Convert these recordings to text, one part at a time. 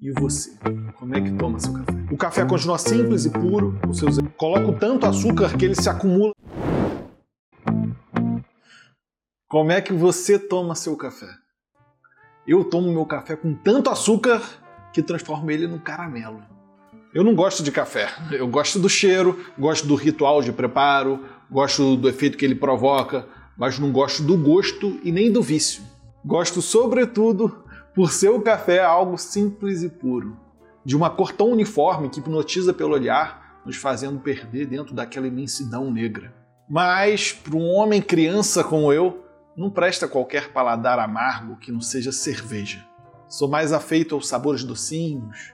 E você? Como é que toma seu café? O café continua simples e puro, os seus... coloco tanto açúcar que ele se acumula. Como é que você toma seu café? Eu tomo meu café com tanto açúcar que transformo ele num caramelo. Eu não gosto de café. Eu gosto do cheiro, gosto do ritual de preparo, gosto do efeito que ele provoca, mas não gosto do gosto e nem do vício. Gosto, sobretudo, por ser o café algo simples e puro, de uma cor tão uniforme que hipnotiza pelo olhar, nos fazendo perder dentro daquela imensidão negra. Mas, para um homem criança como eu, não presta qualquer paladar amargo que não seja cerveja. Sou mais afeito aos sabores docinhos.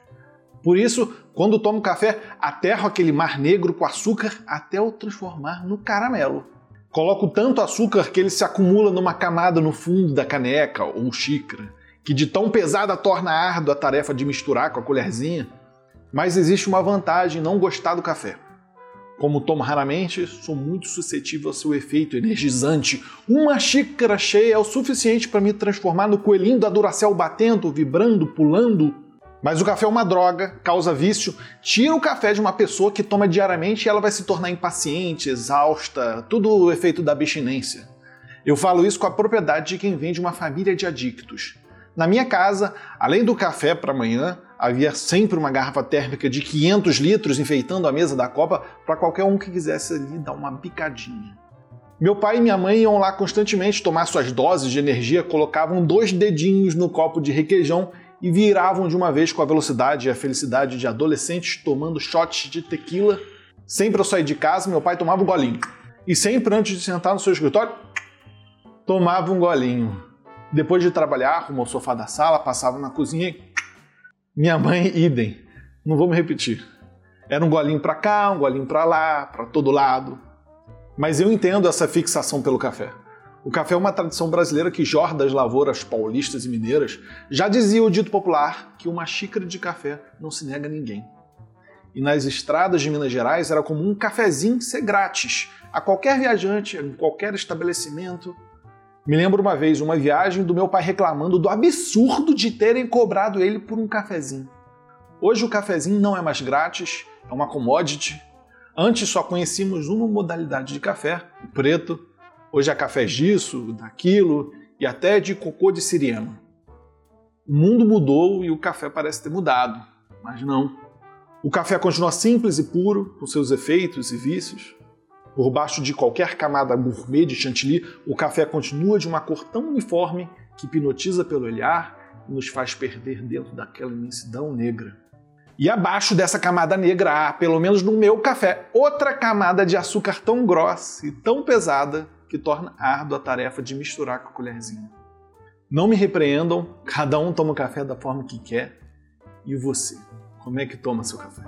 Por isso, quando tomo café, aterro aquele mar negro com açúcar até o transformar no caramelo. Coloco tanto açúcar que ele se acumula numa camada no fundo da caneca ou xícara que de tão pesada torna árdua a tarefa de misturar com a colherzinha, mas existe uma vantagem em não gostar do café. Como tomo raramente, sou muito suscetível ao seu efeito energizante. Uma xícara cheia é o suficiente para me transformar no coelhinho da Duracell batendo, vibrando, pulando. Mas o café é uma droga, causa vício. Tira o café de uma pessoa que toma diariamente e ela vai se tornar impaciente, exausta, tudo o efeito da abstinência. Eu falo isso com a propriedade de quem vem de uma família de adictos. Na minha casa, além do café para amanhã, havia sempre uma garrafa térmica de 500 litros enfeitando a mesa da copa para qualquer um que quisesse ali dar uma picadinha. Meu pai e minha mãe iam lá constantemente tomar suas doses de energia, colocavam dois dedinhos no copo de requeijão e viravam de uma vez com a velocidade e a felicidade de adolescentes tomando shots de tequila. Sempre eu saí de casa, meu pai tomava um golinho. E sempre antes de sentar no seu escritório, tomava um golinho. Depois de trabalhar, arrumou o sofá da sala, passava na cozinha. Minha mãe, idem. Não vou me repetir. Era um golinho para cá, um golinho para lá, para todo lado. Mas eu entendo essa fixação pelo café. O café é uma tradição brasileira que jorra das lavouras paulistas e mineiras. Já dizia o dito popular que uma xícara de café não se nega a ninguém. E nas estradas de Minas Gerais era comum um cafezinho ser grátis a qualquer viajante, em qualquer estabelecimento. Me lembro uma vez uma viagem do meu pai reclamando do absurdo de terem cobrado ele por um cafezinho. Hoje o cafezinho não é mais grátis, é uma commodity. Antes só conhecíamos uma modalidade de café, o preto. Hoje há cafés disso, daquilo e até de cocô de siriema. O mundo mudou e o café parece ter mudado, mas não. O café continua simples e puro, com seus efeitos e vícios. Por baixo de qualquer camada gourmet de chantilly, o café continua de uma cor tão uniforme que hipnotiza pelo olhar e nos faz perder dentro daquela imensidão negra. E abaixo dessa camada negra há, pelo menos no meu café, outra camada de açúcar tão grossa e tão pesada que torna árdua a tarefa de misturar com a colherzinha. Não me repreendam, cada um toma o café da forma que quer. E você? Como é que toma seu café?